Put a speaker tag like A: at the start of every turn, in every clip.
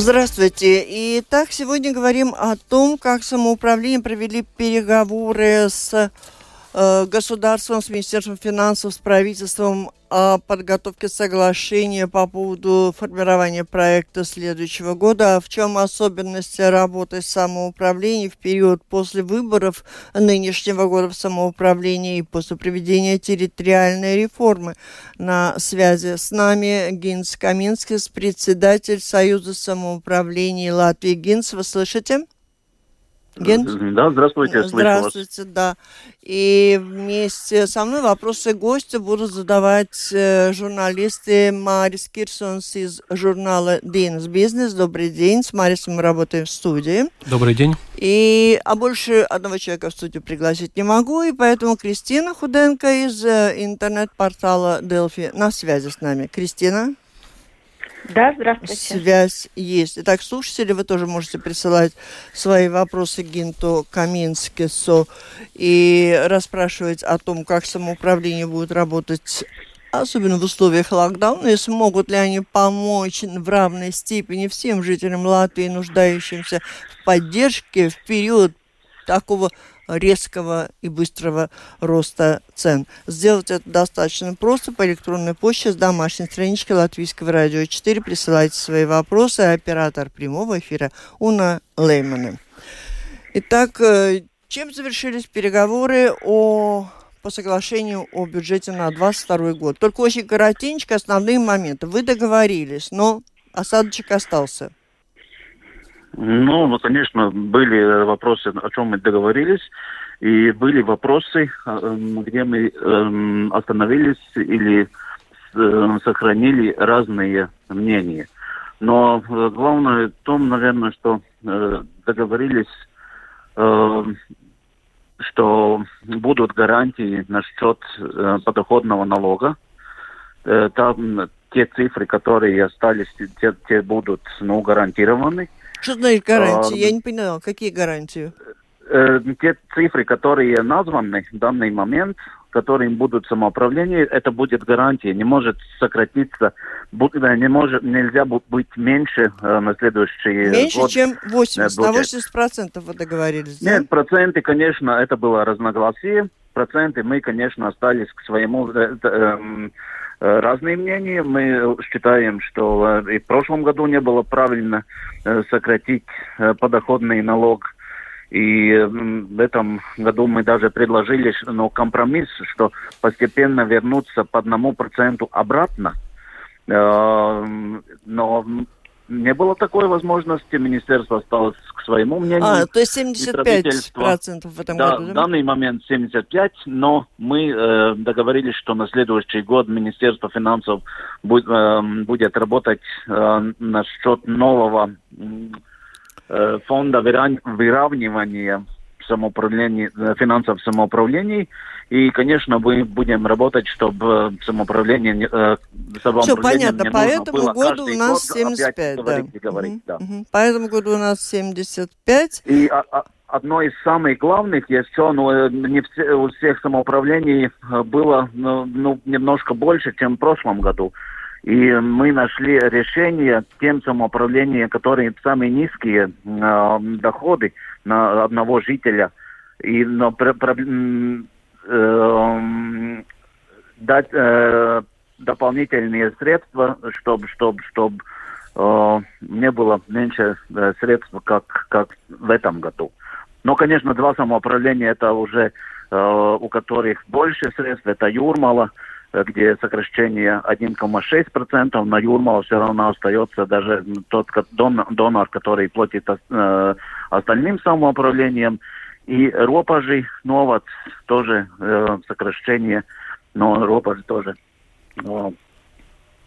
A: Здравствуйте. Итак, сегодня говорим о том, как самоуправление провели переговоры с государством, с Министерством финансов, с правительством о подготовке соглашения по поводу формирования проекта следующего года. А в чем особенности работы самоуправления в период после выборов нынешнего года в самоуправлении и после проведения территориальной реформы? На связи с нами Гинс Каминскис, председатель Союза самоуправления Латвии. Гинс, вы слышите?
B: Ген? Да, здравствуйте,
A: Здравствуйте, да. И вместе со мной вопросы гостя будут задавать э, журналисты Марис Кирсонс из журнала Динс Бизнес. Добрый день. С Марисом мы работаем в студии.
C: Добрый день.
A: И, а больше одного человека в студию пригласить не могу, и поэтому Кристина Худенко из э, интернет-портала Delphi на связи с нами. Кристина?
D: Да, здравствуйте.
A: Связь есть. Итак, слушатели, вы тоже можете присылать свои вопросы Гинту Каминскису и расспрашивать о том, как самоуправление будет работать особенно в условиях локдауна, и смогут ли они помочь в равной степени всем жителям Латвии, нуждающимся в поддержке в период такого резкого и быстрого роста цен. Сделать это достаточно просто по электронной почте с домашней странички Латвийского радио 4. Присылайте свои вопросы. Оператор прямого эфира Уна Леймана. Итак, э, чем завершились переговоры о по соглашению о бюджете на 2022 год. Только очень коротенько основные моменты. Вы договорились, но осадочек остался.
B: Ну, ну, конечно, были вопросы, о чем мы договорились, и были вопросы, эм, где мы эм, остановились или э, сохранили разные мнения. Но э, главное в том, наверное, что э, договорились, что будут гарантии насчет подоходного налога. Там те цифры, которые остались, те, те будут ну, гарантированы.
A: Что значит гарантии? А, Я не поняла, какие гарантии?
B: Э, те цифры, которые названы в данный момент, которым будут самоуправление, это будет гарантия. Не может сократиться, не может, нельзя быть меньше э, на следующий
A: меньше,
B: год.
A: Меньше, чем 80, на 80 процентов вы договорились,
B: да? Нет, проценты, конечно, это было разногласие. Проценты мы, конечно, остались к своему... Э, э, Э, разные мнения. Мы считаем, что э, и в прошлом году не было правильно э, сократить подоходный налог. И в этом году мы даже предложили ну, компромисс, что постепенно вернуться по одному проценту обратно. Но не было такой возможности, министерство осталось к своему мнению.
A: А, то есть 75% в этом
B: да,
A: году, да?
B: в данный момент 75, но мы э, договорились, что на следующий год Министерство финансов будет, э, будет работать э, насчет нового э, фонда выравнивания самоуправления, э, финансов самоуправлений. И, конечно, мы будем работать, чтобы самоуправление... Э,
A: Все понятно, по этому году у нас 75, да.
B: Говорить, говорить, угу, да.
A: Угу. По этому году у нас 75.
B: И а, а, одно из самых главных еще, ну, э, не все, у всех самоуправлений э, было ну, ну, немножко больше, чем в прошлом году. И мы нашли решение тем самоуправлениям, которые самые низкие э, доходы на одного жителя. И но, про, про, э, дать э, дополнительные средства, чтобы чтобы чтобы э, не было меньше э, средств, как как в этом году. Но, конечно, два самоуправления это уже э, у которых больше средств, это Юрмала, э, где сокращение 1,6%, на Юрмала все равно остается даже тот донор, который платит э, остальным самоуправлением. И ропажи, новат тоже э, сокращение, но ропажи тоже. Но,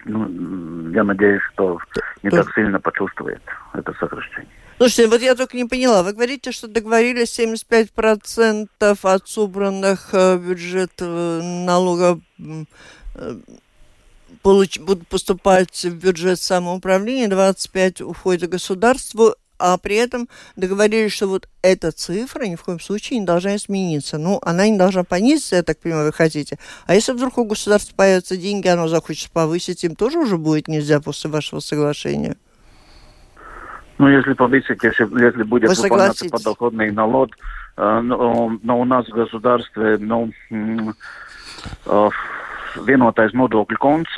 B: ну, я надеюсь, что не так сильно почувствует это сокращение.
A: Слушайте, вот я только не поняла. Вы говорите, что договорились 75% от собранных э, бюджет э, налога э, получ, будут поступать в бюджет самоуправления, 25 уходит государству а при этом договорились, что вот эта цифра ни в коем случае не должна измениться. Ну, она не должна понизиться, я так понимаю, вы хотите. А если вдруг у государства появятся деньги, оно захочет повысить, им тоже уже будет нельзя после вашего соглашения?
B: Ну, если повысить, если, если будет Вы выполняться подоходный налог, э, но, но у нас в государстве, ну, э, vienotais nodokļu konts.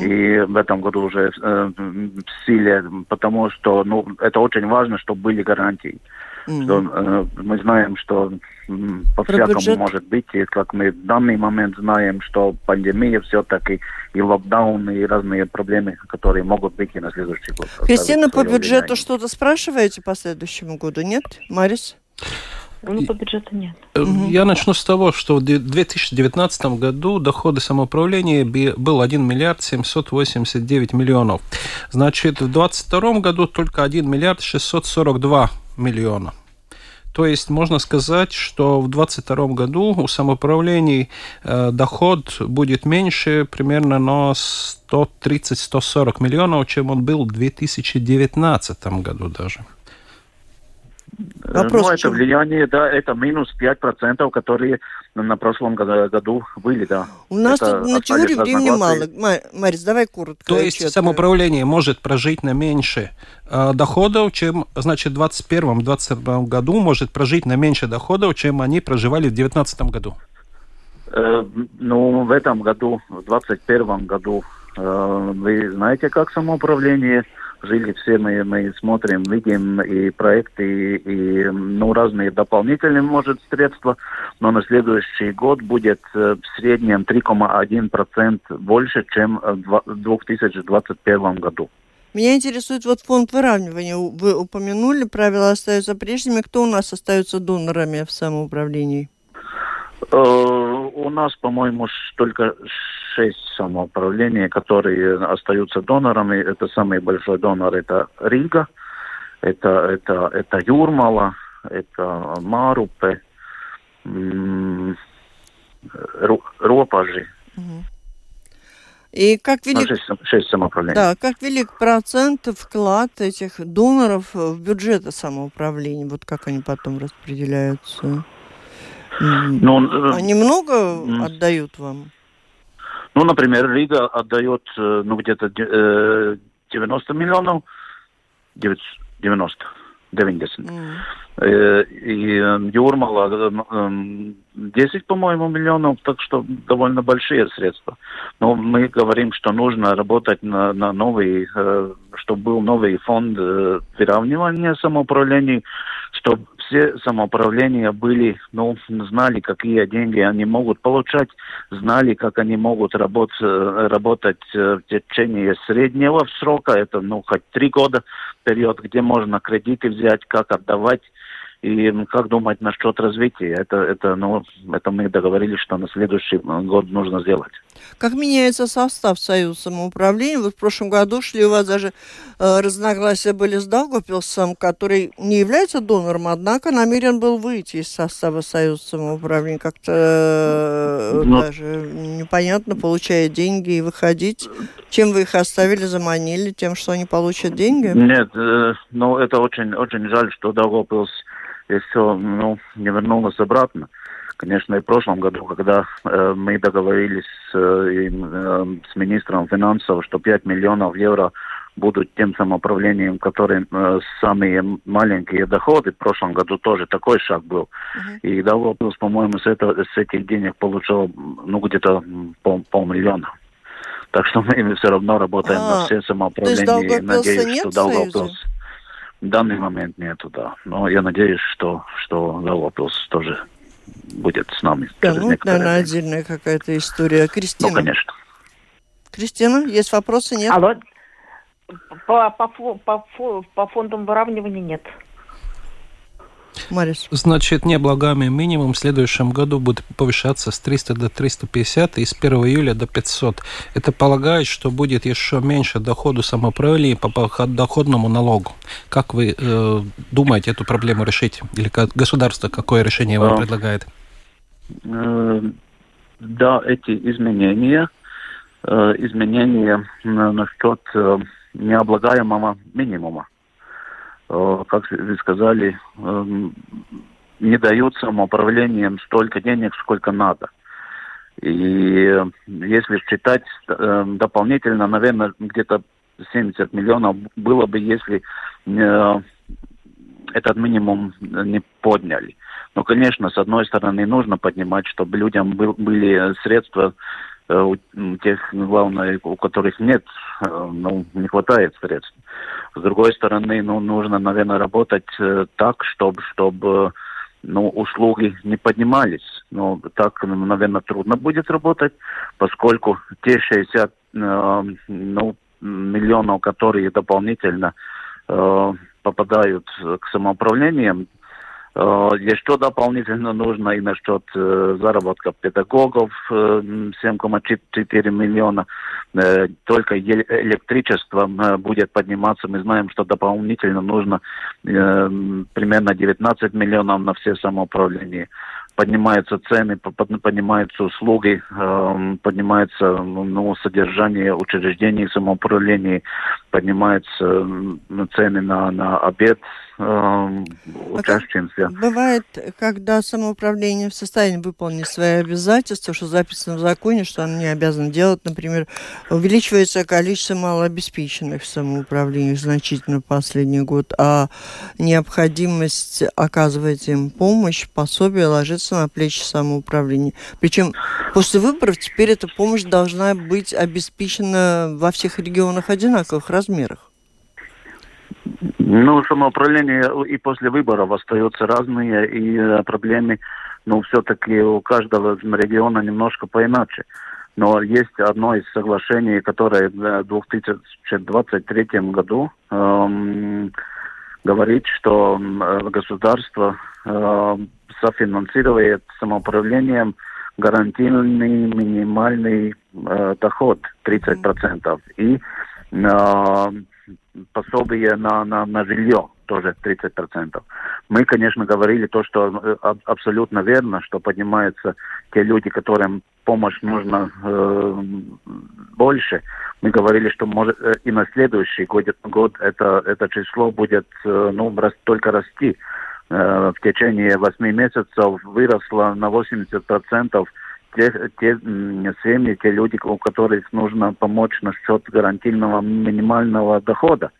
B: И в этом году уже э, в силе, потому что ну, это очень важно, чтобы были гарантии. Mm. Что, э, мы знаем, что по-всякому может быть, и как мы в данный момент знаем, что пандемия все-таки и локдаун, и разные проблемы, которые могут быть и на следующий год.
A: Кристина, по бюджету что-то спрашиваете по следующему году, нет? Марис?
D: Ну, по бюджету нет.
C: Я начну с того, что в 2019 году доходы самоуправления был 1 миллиард 789 миллионов. Значит, в 2022 году только 1 миллиард 642 миллиона. То есть можно сказать, что в 2022 году у самоуправлений э, доход будет меньше примерно на 130-140 миллионов, чем он был в 2019 году даже.
B: Вопрос, ну, это влияние, да, это минус 5%, которые на прошлом году были, да.
A: У нас это тут на теории времени мало. Марис, давай коротко.
C: То есть четко. самоуправление может прожить на меньше э, доходов, чем, значит, в 2021-2022 году может прожить на меньше доходов, чем они проживали в 2019 году?
B: Э, ну, в этом году, в 2021 году, э, вы знаете, как самоуправление жили все мы, мы смотрим, видим и проекты, и, ну, разные дополнительные, может, средства, но на следующий год будет э, в среднем 3,1% больше, чем в 2021 году.
A: Меня интересует вот фонд выравнивания. Вы упомянули, правила остаются прежними. Кто у нас остается донорами в самоуправлении?
B: Э, у нас, по-моему, только шесть самоуправлений, которые остаются донорами. Это самый большой донор, это Рига, это, это, это Юрмала, это Марупе, Ропажи.
A: И как велик...
B: шесть, шесть самоуправлений.
A: Да, как велик процент вклад этих доноров в бюджеты самоуправления? Вот как они потом распределяются? Ну, Они много отдают вам?
B: Ну, например, Рига отдает э, ну, где-то 90 э, миллионов, 90, 90. Mm. И Юрмала 10, по-моему, миллионов, так что довольно большие средства. Но мы говорим, что нужно работать на, на новый, чтобы был новый фонд выравнивания самоуправлений, чтобы все самоуправления были, ну, знали, какие деньги они могут получать, знали, как они могут работать, работать в течение среднего срока, это, ну, хоть три года период, где можно кредиты взять, как отдавать, и как думать насчет развития? Это, это, ну, это мы договорились, что на следующий год нужно сделать.
A: Как меняется состав Союза самоуправления? Вот в прошлом году шли у вас даже э, разногласия были с Даугавпилсом, который не является донором, однако намерен был выйти из состава Союза самоуправления. Как-то э, Но... даже непонятно, получая деньги и выходить. Чем вы их оставили, заманили? Тем, что они получат деньги?
B: Нет, э, ну это очень, очень жаль, что Даугавпилс и все ну, не вернулось обратно. Конечно, и в прошлом году, когда э, мы договорились э, э, с министром финансов, что 5 миллионов евро будут тем самоуправлением, которые э, самые маленькие доходы. В прошлом году тоже такой шаг был. Uh-huh. И Давлопилс, по-моему, с, этого, с этих денег получил ну, где-то пол, полмиллиона. Так что мы все равно работаем а, на все самоуправления.
A: Надеюсь, что Давлопилс
B: в данный момент нету, да. Но я надеюсь, что, что Галопилс тоже будет с нами.
A: Да, ну, наверное, отдельная какая-то история. Кристина.
B: Ну, конечно.
A: Кристина, есть вопросы? Нет?
D: Алло. По, по, по, по фондам выравнивания нет.
A: Марис.
C: Значит, неблагами минимум в следующем году будет повышаться с 300 до 350 и с 1 июля до 500. Это полагает, что будет еще меньше доходу самоуправления по доходному налогу. Как вы э, думаете эту проблему решить? Или как, государство какое решение вам а, предлагает?
B: Э, да, эти изменения, э, изменения насчет э, необлагаемого минимума как вы сказали, эм, не дают самоуправлением столько денег, сколько надо. И если считать эм, дополнительно, наверное, где-то 70 миллионов было бы, если э, этот минимум не подняли. Но, конечно, с одной стороны, нужно поднимать, чтобы людям был, были средства, э, у тех, главное, у которых нет, э, ну, не хватает средств. С другой стороны, ну, нужно, наверное, работать э, так, чтобы, чтобы ну, услуги не поднимались. Но так, наверное, трудно будет работать, поскольку те 60 э, ну, миллионов, которые дополнительно э, попадают к самоуправлениям, э, еще дополнительно нужно и насчет э, заработка педагогов э, 7,4 миллиона. Э, только электричество э, будет подниматься. Мы знаем, что дополнительно нужно э, примерно 19 миллионов на все самоуправления поднимаются цены, поднимаются услуги, поднимается ну, содержание учреждений самоуправления, поднимаются цены на, на обед, э, учащимся.
A: Бывает, когда самоуправление в состоянии выполнить свои обязательства, что записано в законе, что оно не обязано делать, например, увеличивается количество малообеспеченных в самоуправлении значительно в последний год, а необходимость оказывать им помощь, пособие ложится на плечи самоуправления. Причем после выборов теперь эта помощь должна быть обеспечена во всех регионах одинаковых размерах.
B: Ну, самоуправление и после выборов остаются разные, и э, проблемы, ну, все-таки у каждого региона немножко поиначе. Но есть одно из соглашений, которое в 2023 году эм, говорит, что государство э, софинансирует самоуправлением гарантийный минимальный э, доход 30%. Mm. И э, пособие на, на, на жилье тоже 30%. Мы, конечно, говорили то, что э, абсолютно верно, что поднимаются те люди, которым помощь нужна э, больше. Мы говорили, что может э, и на следующий год, год это, это число будет э, ну, рас, только расти. Э, в течение 8 месяцев выросло на 80% те, те семьи, те люди, у которых нужно помочь насчет гарантийного минимального дохода.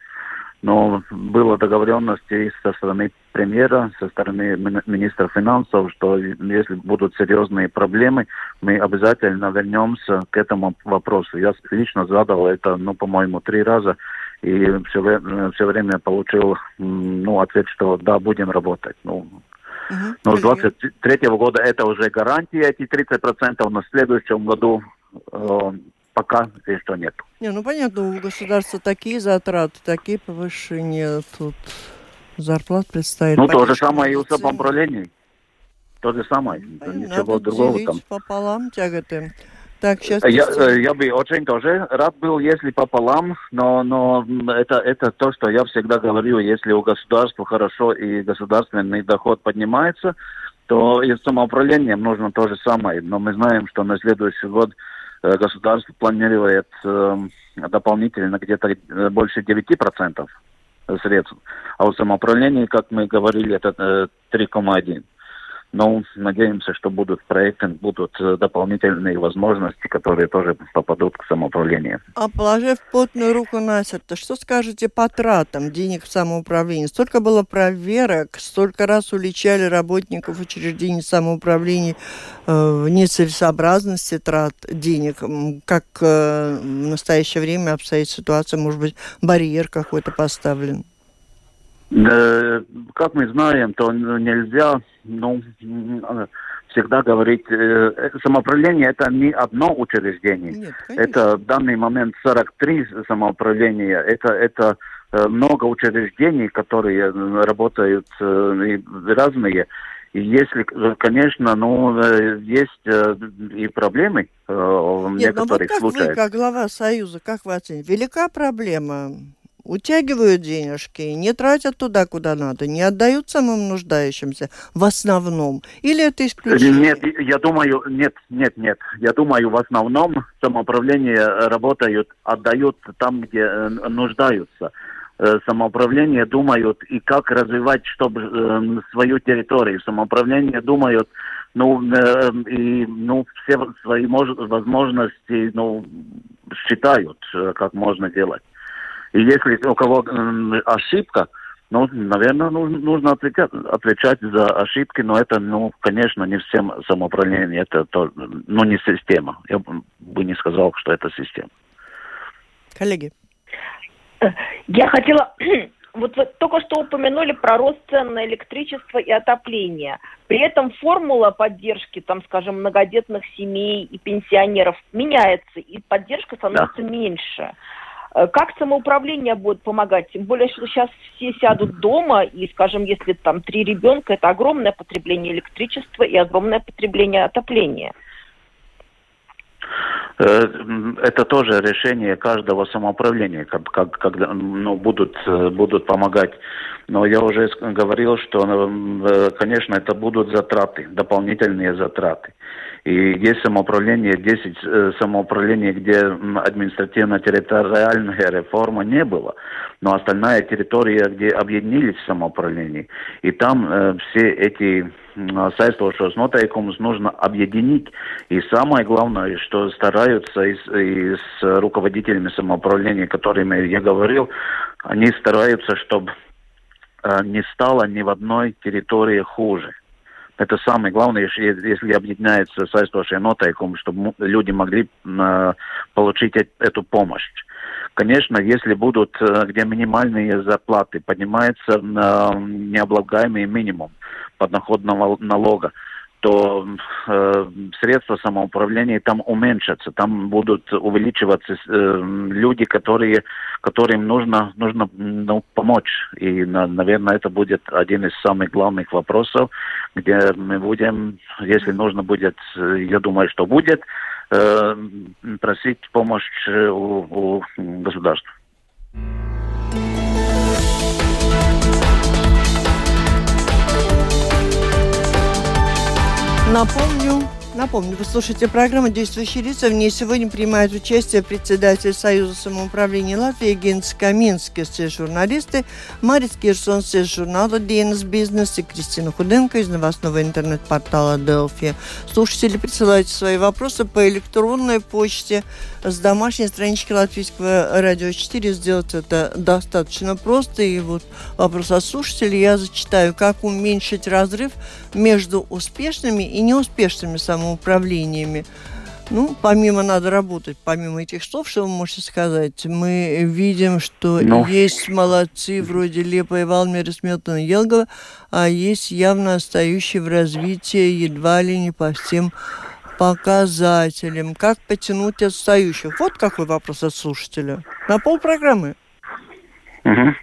B: Но была договоренность и со стороны премьера, со стороны министра финансов, что если будут серьезные проблемы, мы обязательно вернемся к этому вопросу. Я лично задал это, ну, по-моему, три раза, и все, все время получил ну, ответ, что да, будем работать. Ну, Угу. Но с 23 года это уже гарантия, эти 30%, но в следующем году э, пока еще нет.
A: Не, ну понятно, у государства такие затраты, такие повышения, тут зарплат представить.
B: Ну, то же самое и у самоуправления. То же самое, ничего другого там.
A: пополам тяготы. Так, сейчас...
B: Я, э, я бы очень тоже рад был, если пополам, но, но это, это то, что я всегда говорю, если у государства хорошо и государственный доход поднимается, то и с самоуправлением нужно то же самое. Но мы знаем, что на следующий год э, государство планирует э, дополнительно где-то э, больше 9% средств. А у самоуправления, как мы говорили, это э, 3,1%. Но надеемся, что будут проекты, будут э, дополнительные возможности, которые тоже попадут к самоуправлению.
A: А положив потную руку на сердце, что скажете по тратам денег в самоуправлении? Столько было проверок, столько раз уличали работников учреждений самоуправления э, в нецелесообразности трат денег. Как э, в настоящее время обстоит ситуация? Может быть, барьер какой-то поставлен?
B: Как мы знаем, то нельзя ну, всегда говорить, э, самоуправление это не одно учреждение. Нет, это в данный момент 43 самоуправления. Это, это э, много учреждений, которые работают э, разные. И если, конечно, ну, есть и проблемы в Нет, некоторых
A: ну вот как
B: случаях.
A: Вы, как глава Союза, как вы оцените? Велика проблема утягивают денежки, не тратят туда, куда надо, не отдают самым нуждающимся в основном? Или это исключение?
B: Нет, я думаю, нет, нет, нет. Я думаю, в основном самоуправление работают, отдают там, где э, нуждаются э, самоуправление думают и как развивать, чтобы э, свою территорию. Самоуправление думают, ну, и, ну, все свои мож- возможности, ну, считают, как можно делать. И если у кого ошибка, ну, наверное, нужно, нужно отвечать, отвечать за ошибки, но это, ну, конечно, не всем самоуправление, это то, ну, не система. Я бы не сказал, что это система.
A: Коллеги.
D: Я хотела вот вы только что упомянули про рост цен на электричество и отопление. При этом формула поддержки, там, скажем, многодетных семей и пенсионеров меняется, и поддержка становится да. меньше. Э, как самоуправление будет помогать? Тем более, что сейчас все сядут дома, и, скажем, если там три ребенка, это огромное потребление электричества и огромное потребление отопления.
B: Э, это тоже решение каждого самоуправления, как, как, когда ну, будут, э, будут помогать. Но я уже говорил, что, конечно, это будут затраты, дополнительные затраты. И есть самоуправление, 10 э, самоуправлений, где административно-территориальная реформа не было, но остальная территория, где объединились в самоуправлении. И там э, все эти saistošos noteikumus нужно объединить. И самое главное, что стараются и с, и с руководителями самоуправления, которыми я говорил, они стараются, чтобы э, не стало ни в одной территории хуже. Это самое главное, если, объединяется сaistošie noteikumi, чтобы люди могли э, получить эту помощь. Конечно, если будут, э, где минимальные зарплаты, поднимается э, необлагаемый минимум подоходного налога, то э, средства самоуправления там уменьшатся, там будут увеличиваться э, люди, которые, которым нужно, нужно ну, помочь. И, на, наверное, это будет один из самых главных вопросов, где мы будем, если нужно будет, я думаю, что будет, э, просить помощь у, у государства.
A: Напомню, Напомню, вы слушаете программу «Действующие лица». В ней сегодня принимают участие председатель Союза самоуправления Латвии Генс Каминский, все журналисты, Марис Кирсон, все журнала «Денис Бизнес» и Кристина Худенко из новостного интернет-портала «Делфи». Слушатели, присылайте свои вопросы по электронной почте с домашней странички Латвийского радио 4. Сделать это достаточно просто. И вот вопрос от слушателей я зачитаю. Как уменьшить разрыв между успешными и неуспешными самоуправлениями самоуправлениями. Ну, помимо надо работать, помимо этих слов, что вы можете сказать, мы видим, что ну. есть молодцы вроде Лепа и Валмера Сметана Елгова, а есть явно отстающие в развитии едва ли не по всем показателям. Как потянуть отстающих? Вот какой вопрос от слушателя. На полпрограммы.
B: Угу.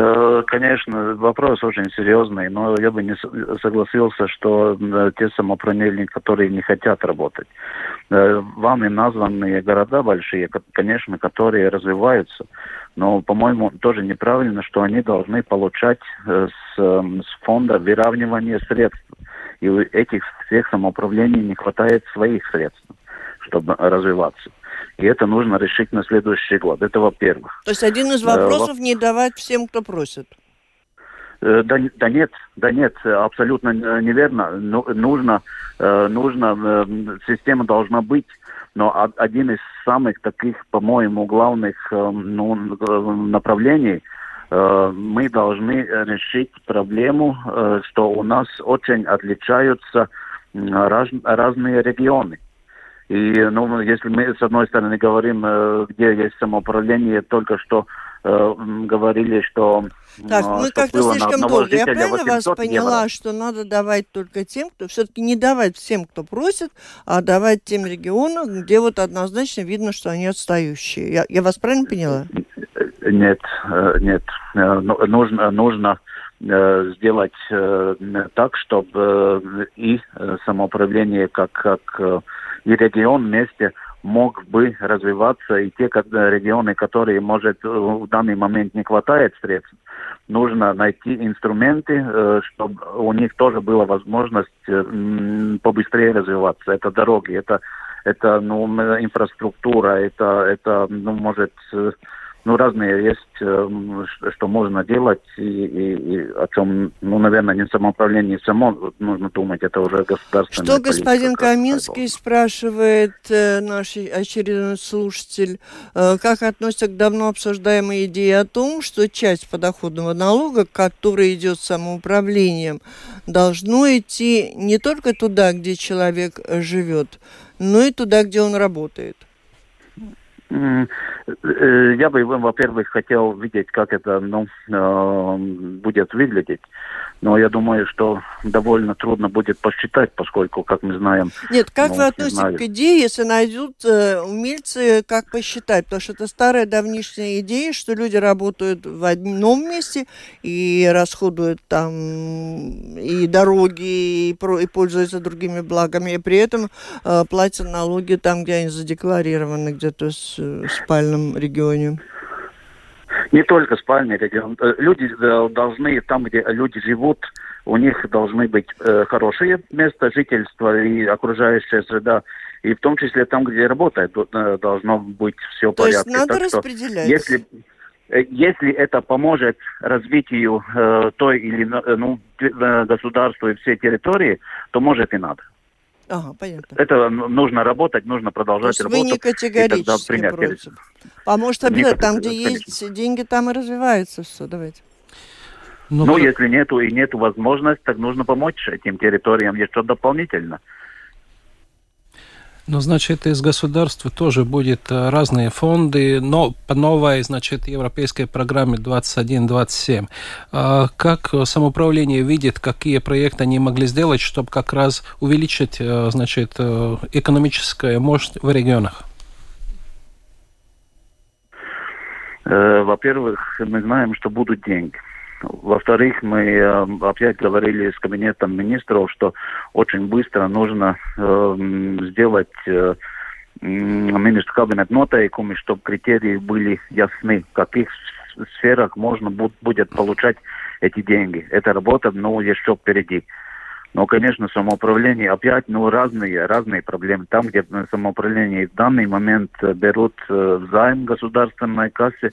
B: Э, конечно, вопрос очень серьезный, но я бы не согласился, что те самоуправления, которые не хотят работать. Э, вами названные города большие, конечно, которые развиваются, но, по-моему, тоже неправильно, что они должны получать э, с, с фонда выравнивания средств. И у этих всех самоуправлений не хватает своих средств, чтобы развиваться. И это нужно решить на следующий год. Это во-первых.
A: То есть один из вопросов э, не давать всем, кто просит.
B: Э, да, да нет, да нет, абсолютно неверно. Ну, нужно, э, нужно, система должна быть, но один из самых таких, по-моему, главных ну, направлений мы должны решить проблему, что у нас очень отличаются раз, разные регионы. И, ну, если мы, с одной стороны, говорим, э, где есть самоуправление, только что э, говорили, что...
A: Так, мы как-то слишком долго. Я правильно вас поняла, евро. что надо давать только тем, кто... Все-таки не давать всем, кто просит, а давать тем регионам, где вот однозначно видно, что они отстающие. Я, я вас правильно поняла?
B: Нет, э, нет. Ну, нужно, нужно сделать так, чтобы и самоуправление как, как и регион вместе мог бы развиваться, и те регионы, которые, может, в данный момент не хватает средств, нужно найти инструменты, э, чтобы у них тоже была возможность э, побыстрее развиваться. Это дороги, это, это ну, инфраструктура, это, это ну, может, э, ну, разные есть, э, что можно делать, и, и, и о чем, ну, наверное, не самоуправление само нужно думать, это уже государственная
A: Что господин Каминский спрашивает, э, наш очередной слушатель, э, как относится к давно обсуждаемой идее о том, что часть подоходного налога, который идет самоуправлением, должно идти не только туда, где человек живет, но и туда, где он работает?
B: Э, я бы, во-первых, хотел видеть, как это ну, э, будет выглядеть. Но я думаю, что довольно трудно будет посчитать, поскольку, как мы знаем...
A: Нет, как ну, вы относитесь к идее, если найдут э, умельцы, как посчитать? Потому что это старая давнишняя идея, что люди работают в одном месте и расходуют там и дороги, и, про, и пользуются другими благами, и при этом э, платят налоги там, где они задекларированы, где-то с, э, спальном регионе.
B: Не только спальный регион. Э, люди э, должны, там, где люди живут, у них должны быть э, хорошие места жительства и окружающая среда. И в том числе там, где работает, должно быть все в порядке.
A: То есть надо так распределять.
B: Если, если это поможет развитию э, той или ну, государства и всей территории, то может и надо.
A: Ага, понятно.
B: Это нужно работать, нужно продолжать То есть
A: работу. вы не категорически против. Поможет обязательно, там, где конечно. есть деньги, там и развивается все. Давайте.
B: Ну, ну если нету и нету возможности, так нужно помочь этим территориям еще дополнительно.
C: Ну, значит, из государства тоже будет э, разные фонды, но по новой, значит, европейской программе 21-27. А как самоуправление видит, какие проекты они могли сделать, чтобы как раз увеличить, э, значит, э, экономическую мощь в регионах?
B: Во-первых, мы знаем, что будут деньги. Во-вторых, мы э, опять говорили с кабинетом министров, что очень быстро нужно э, сделать э, министр кабинет нотайкуми, чтобы критерии были ясны, в каких сферах можно будет получать эти деньги. Эта работа, ну, еще впереди. Но, конечно, самоуправление опять, ну, разные, разные проблемы. Там, где самоуправление в данный момент берут э, займ государственной кассе,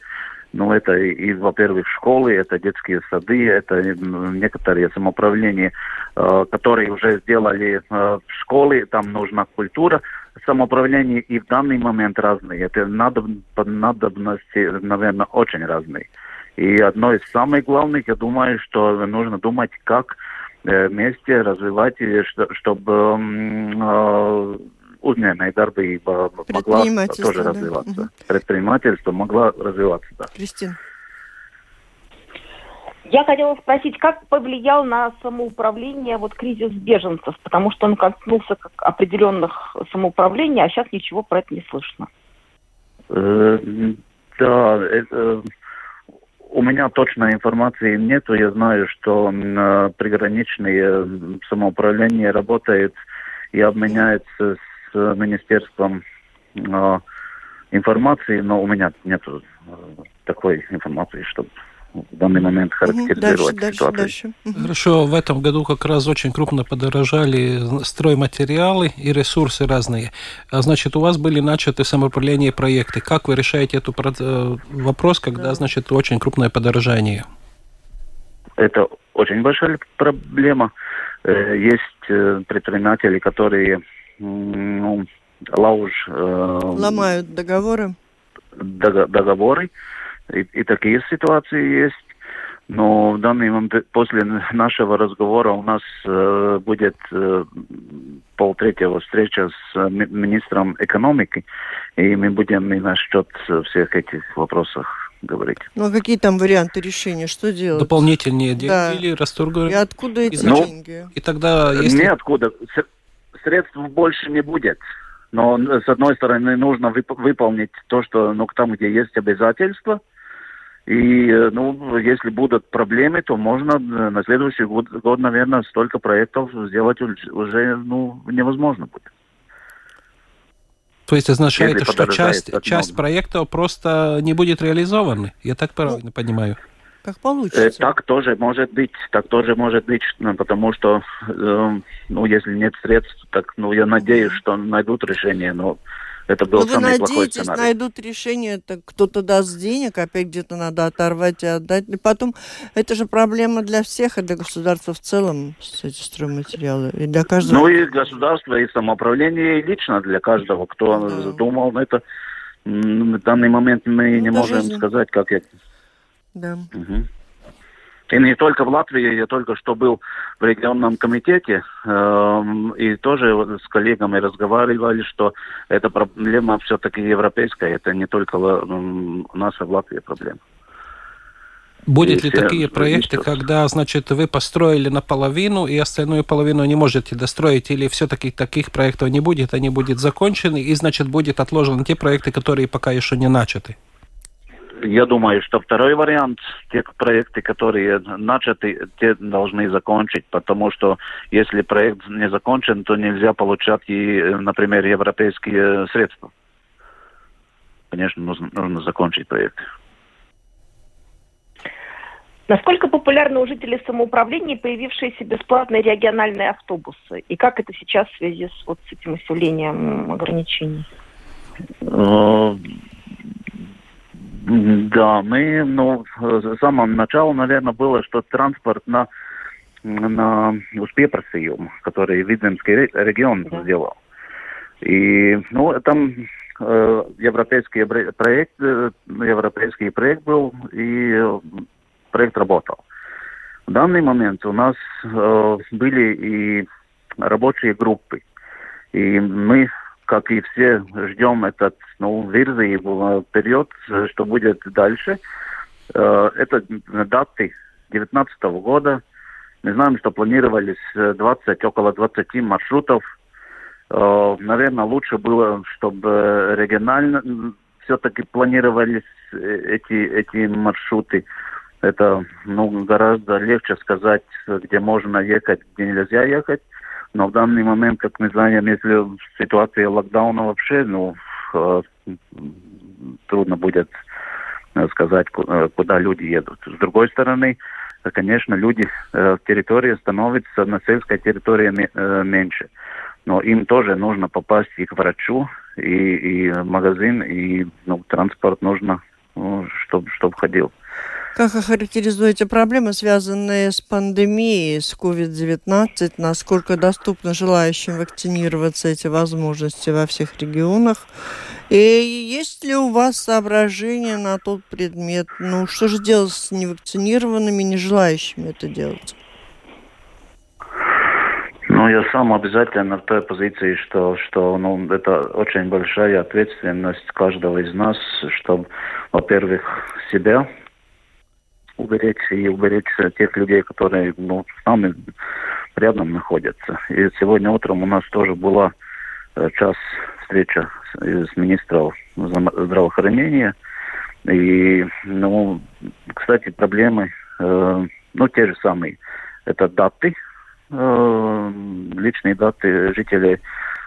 B: ну, это и, во-первых, школы, это детские сады, это некоторые самоуправления, э, которые уже сделали э, школы, там нужна культура самоуправления, и в данный момент разные. Это надо, надобности, наверное, очень разные. И одно из самых главных, я думаю, что нужно думать, как э, вместе развивать, чтобы э, uzņēmēja darbība могла тоже да. развиваться. Угу. Предпринимательство могло развиваться, да.
A: Кристина.
D: Я хотела спросить, как повлиял на самоуправление вот кризис беженцев, потому что он коснулся как определенных самоуправлений, а сейчас ничего про это не слышно.
B: Э, да, это, у меня точной информации нету. Я знаю, что приграничные самоуправления работает и обменяется с Министерством э, информации, но у меня нет э, такой информации, чтобы в данный момент характеризовать
A: дальше, ситуацию. Дальше,
C: дальше. Хорошо, в этом году как раз очень крупно подорожали стройматериалы и ресурсы разные. А значит, у вас были начаты самоуправление проекты. Как вы решаете этот э, вопрос, когда, да. значит, очень крупное подорожание?
B: Это очень большая проблема. Есть предприниматели, которые ну, лауж... Э,
A: Ломают договоры?
B: Договоры. И, и такие ситуации есть. Но в данный момент, после нашего разговора у нас э, будет э, полтретьего встреча с министром экономики, и мы будем и насчет всех этих вопросов говорить.
A: Ну а какие там варианты решения? Что делать?
C: Дополнительные деньги да. или расторговые?
A: И откуда эти ну, деньги?
C: И тогда,
B: если... Ниоткуда средств больше не будет. Но, с одной стороны, нужно вып- выполнить то, что ну, там, где есть обязательства. И, ну, если будут проблемы, то можно э, на следующий год, год наверное, столько проектов сделать уже ну, невозможно будет.
C: То есть означает, что часть, часть проектов просто не будет реализована? Я так правильно ну, понимаю?
A: Как получится. Э,
B: так тоже может быть, так тоже может быть, ну, потому что, э, ну, если нет средств, так, ну, я надеюсь, что найдут решение, но Это был
A: Но ну,
B: самый
A: вы
B: плохой
A: надеетесь,
B: сценарий.
A: найдут решение, так кто-то даст денег, опять где-то надо оторвать и отдать. И потом, это же проблема для всех, и для государства в целом, эти стройматериалы, и для каждого.
B: Ну и государство, и самоуправление, и лично для каждого, кто да. задумал это. В данный момент мы ну, не можем жизнь. сказать, как это.
A: Да.
B: Угу. И не только в Латвии, я только что был в регионном комитете, э, и тоже с коллегами разговаривали, что эта проблема все-таки европейская, это не только э, наша в Латвии проблема.
C: Будет ли такие проекты, когда, значит, вы построили наполовину и остальную половину не можете достроить, или все-таки таких проектов не будет, они будут закончены, и, значит, будет отложены те проекты, которые пока еще не начаты?
B: Я думаю, что второй вариант, те проекты, которые начаты, те должны закончить, потому что если проект не закончен, то нельзя получать и, например, европейские средства. Конечно, нужно, нужно закончить проект.
D: Насколько популярны у жителей самоуправления появившиеся бесплатные региональные автобусы? И как это сейчас в связи с, вот, с этим усилением ограничений?
B: Э, да, мы, ну, с самого начала, наверное, было, что транспорт на, на успепросъем, который Видземский регион да. сделал. И, ну, там э, европейский проект, э, европейский проект был, и проект работал. В данный момент у нас э, были и рабочие группы. И мы как и все, ждем этот ну, вирзы период, что будет дальше. Э, это даты 2019 года. Мы знаем, что планировались 20, около 20 маршрутов. Э, наверное, лучше было, чтобы регионально все-таки планировались эти, эти маршруты. Это ну, гораздо легче сказать, где можно ехать, где нельзя ехать. Но в данный момент, как мы знаем, если ситуация локдауна вообще, ну, э, трудно будет э, сказать, э, куда люди едут. С другой стороны, конечно, люди, территория становится на сельской территории меньше. Но им тоже нужно попасть и к врачу, и, и магазин, и ну, транспорт нужно, ну, чтобы, чтобы ходил.
A: Как охарактеризуете проблемы, связанные с пандемией, с COVID-19? Насколько доступны желающим вакцинироваться эти возможности во всех регионах? И есть ли у вас соображения на тот предмет? Ну, что же делать с невакцинированными, не желающими это делать?
B: Ну, я сам обязательно в той позиции, что, что ну, это очень большая ответственность каждого из нас, чтобы, во-первых, себя уберечь и уберечь тех людей, которые ну, с нами рядом находятся. И сегодня утром у нас тоже была э, час встреча с, министром здравоохранения. И, ну, кстати, проблемы, э, ну, те же самые. Это даты, э, личные даты жителей,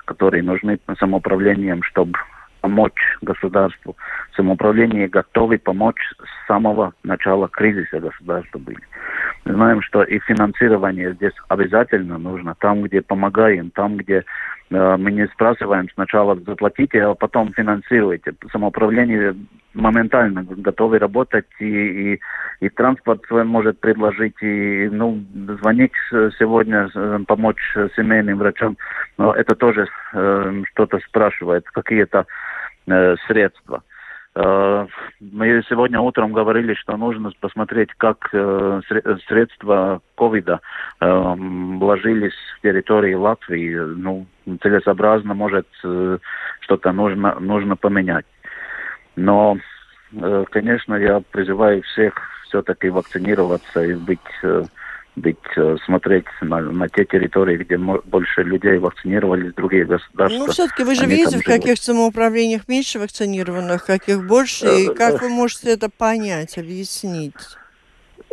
B: которые нужны самоуправлением, чтобы помочь государству. Самоуправление готовы помочь с самого начала кризиса государства были. Мы знаем, что и финансирование здесь обязательно нужно. Там, где помогаем, там, где э, мы не спрашиваем сначала заплатите, а потом финансируйте. Самоуправление моментально готовы работать и, и, и транспорт свой может предложить, и ну, звонить сегодня, помочь семейным врачам. Но это тоже э, что-то спрашивает, какие-то э, средства. Мы сегодня утром говорили, что нужно посмотреть, как э, средства ковида э, вложились в территории Латвии. Ну, целесообразно, может, что-то нужно, нужно поменять. Но, конечно, я призываю всех все-таки вакцинироваться и быть быть, э, смотреть на, на те территории, где больше людей вакцинировались, другие государства.
A: Ну, все-таки вы же видите, в каких самоуправлениях меньше вакцинированных, каких больше, и э, как вы можете это понять, объяснить?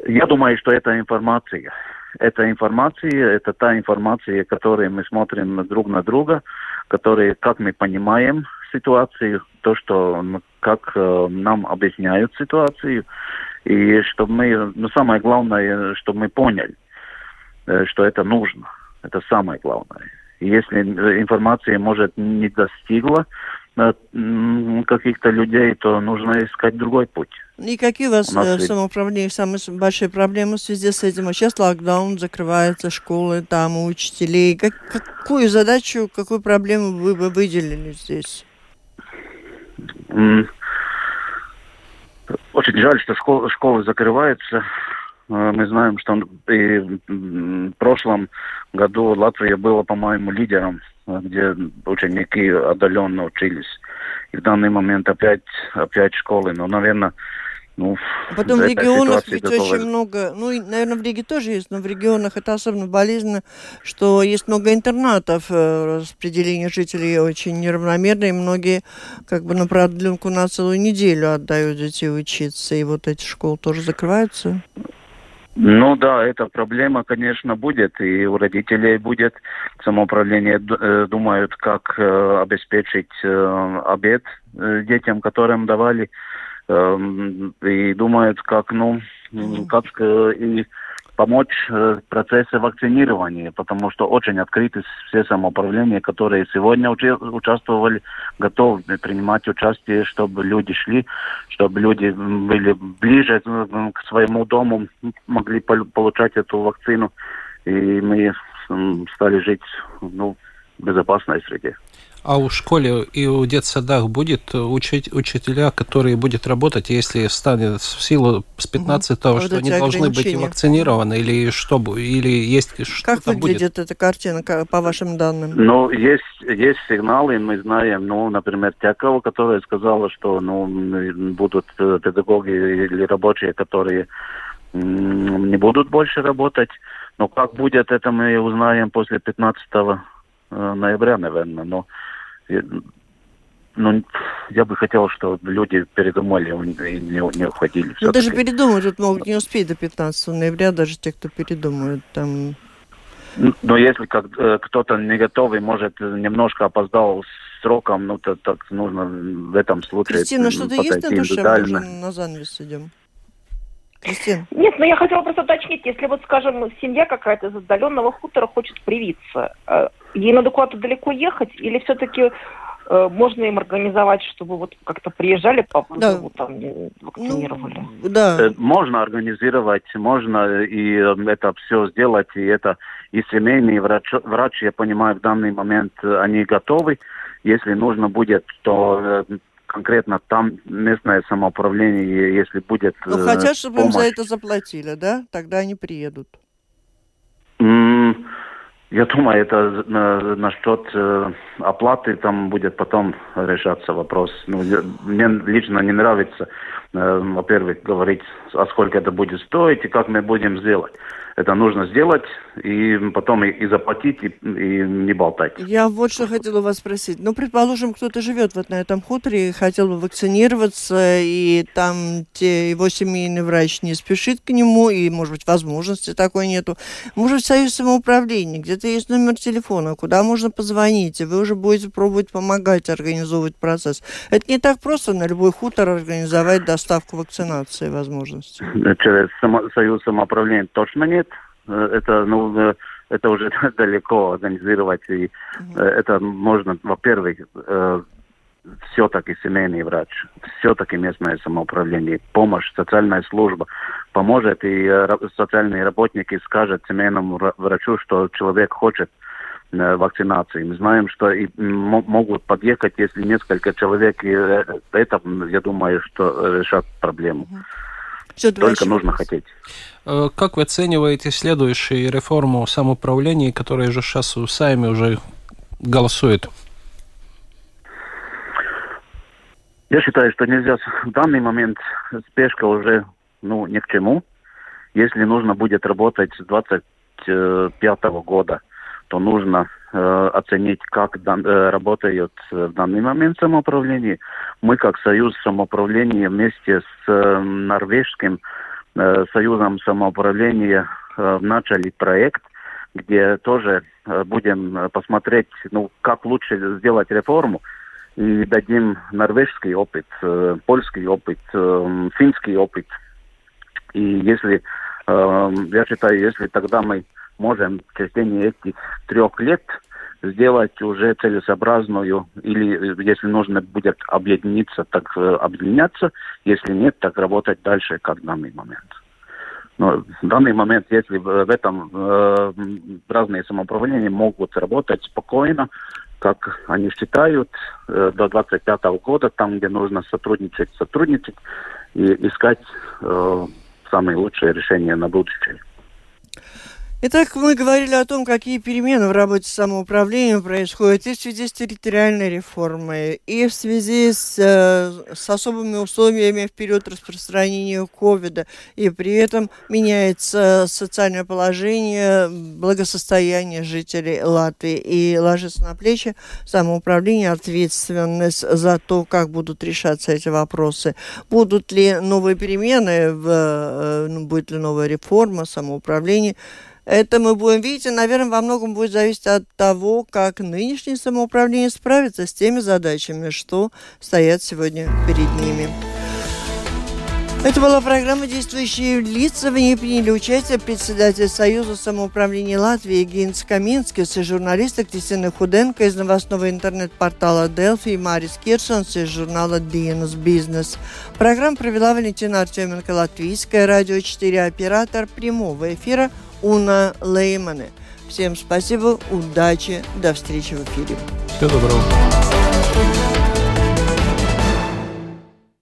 B: Я думаю, что это информация. Это информация, это та информация, которой мы смотрим друг на друга, которые, как мы понимаем ситуацию, то, что как э, нам объясняют ситуацию, и чтобы мы, ну самое главное, чтобы мы поняли, э, что это нужно. Это самое главное. И если информация, может, не достигла каких-то людей, то нужно искать другой путь.
A: И какие у вас, у в самоуправлении самые большие проблемы в связи с этим? А сейчас локдаун, закрываются школы, там учителей. Как, какую задачу, какую проблему вы бы выделили здесь?
B: Очень жаль, что школы, школы закрываются. Э, мы знаем, что и в прошлом году Латвия была, по-моему, лидером, э, где ученики отдаленно учились. И в данный момент опять, опять школы. Но, наверное, ну,
A: Потом в регионах ведь готовы. очень много, ну, наверное, в Риге тоже есть, но в регионах это особенно болезненно, что есть много интернатов, э, распределение жителей очень неравномерное, и многие как бы на продленку на целую неделю отдают детей учиться, и вот эти школы тоже закрываются.
B: Ну да, эта проблема, конечно, будет, и у родителей будет. Самоуправление э, думают, как э, обеспечить обед детям, которым давали и думают, как, ну, как э, и помочь в процессе вакцинирования, потому что очень открыты все самоуправления, которые сегодня участвовали, готовы принимать участие, чтобы люди шли, чтобы люди были ближе к своему дому, могли получать эту вакцину, и мы стали жить ну, в безопасной среде.
C: А у школе и у детсадах будет учить, учителя, которые будут работать, если станет в силу с 15 угу. что они должны быть вакцинированы, или что, или есть
A: что-то Как выглядит будет? эта картина, по вашим данным?
B: Ну, есть, есть сигналы, мы знаем, ну, например, Тякова, которая сказала, что, ну, будут э, педагоги или рабочие, которые не будут больше работать. Но как будет, это мы узнаем после 15 э, ноября, наверное. Но ну, я бы хотел, чтобы люди передумали и не, не уходили.
A: Ну, даже передумать тут могут не успеть до 15 ноября, даже те, кто передумают. Там...
B: Но если как, э, кто-то не готовый, может, немножко опоздал с сроком, ну, то так нужно в этом случае
A: Кристина, что-то есть на душе? Мы на занавес идем.
D: Кристина? Нет, но я хотела просто уточнить, если вот, скажем, семья какая-то из отдаленного хутора хочет привиться, э, ей надо куда-то далеко ехать или все-таки э, можно им организовать, чтобы вот как-то приезжали по вызову, да. там вакцинировали?
B: Ну, да. Э, можно организировать, можно и это все сделать, и это и семейный врач, врач, я понимаю, в данный момент они готовы. Если нужно будет, то конкретно там местное самоуправление, если будет
A: Ну, хотят, чтобы помощь... им за это заплатили, да? Тогда они приедут.
B: Я думаю, это на, насчет э, оплаты там будет потом решаться вопрос. Ну, я, мне лично не нравится, э, во-первых, говорить, а сколько это будет стоить и как мы будем сделать это нужно сделать, и потом и, и заплатить, и, и не болтать.
A: Я вот что хотела вас спросить. Ну, предположим, кто-то живет вот на этом хуторе и хотел бы вакцинироваться, и там те, его семейный врач не спешит к нему, и, может быть, возможности такой нету. Может, союз самоуправления, где-то есть номер телефона, куда можно позвонить, и вы уже будете пробовать помогать организовывать процесс. Это не так просто на любой хутор организовать доставку вакцинации возможности.
B: Через само, союз самоуправления точно нет это, ну, э, это уже далеко организировать. И угу. это можно, во-первых, все-таки семейный врач, все-таки местное самоуправление, помощь, социальная служба поможет, и социальные работники скажут семейному врачу, что человек хочет вакцинации. Мы знаем, что и могут подъехать, если несколько человек, и это, я думаю, что решат проблему. Угу. Все, Только нужно хотеть.
C: Э, как вы оцениваете следующую реформу самоуправления, которая же сейчас сами уже голосует?
B: Я считаю, что нельзя в данный момент спешка уже ну, ни к чему. Если нужно будет работать с 25 года, то нужно э, оценить, как дан, э, работает в данный момент самоуправление. Мы, как Союз самоуправления, вместе с э, норвежским э, Союзом самоуправления э, начали проект, где тоже э, будем посмотреть, ну, как лучше сделать реформу и дадим норвежский опыт, э, польский опыт, э, финский опыт. И если, э, я считаю, если тогда мы можем в течение этих трех лет сделать уже целесообразную, или если нужно будет объединиться, так э, объединяться, если нет, так работать дальше, как в данный момент. Но в данный момент, если в этом э, разные самоуправления могут работать спокойно, как они считают, э, до 25 года, там, где нужно сотрудничать, сотрудничать и искать э, самые лучшие решения на будущее.
A: Итак, мы говорили о том, какие перемены в работе самоуправления происходят и в связи с территориальной реформой, и в связи с, э, с особыми условиями в период распространения ковида, и при этом меняется социальное положение, благосостояние жителей Латвии, и ложится на плечи самоуправление ответственность за то, как будут решаться эти вопросы. Будут ли новые перемены, в, э, ну, будет ли новая реформа самоуправления, это мы будем видеть, и, наверное, во многом будет зависеть от того, как нынешнее самоуправление справится с теми задачами, что стоят сегодня перед ними. Это была программа «Действующие лица». В ней приняли участие председатель Союза самоуправления Латвии Гинс Каминскис и журналисты Кристина Худенко из новостного интернет-портала «Делфи» и Марис Кирсонс из журнала «Dienas Бизнес». Программу провела Валентина Артеменко, Латвийское радио 4, оператор прямого эфира – Уна Леймане. Всем спасибо, удачи, до встречи в эфире.
C: Всего доброго.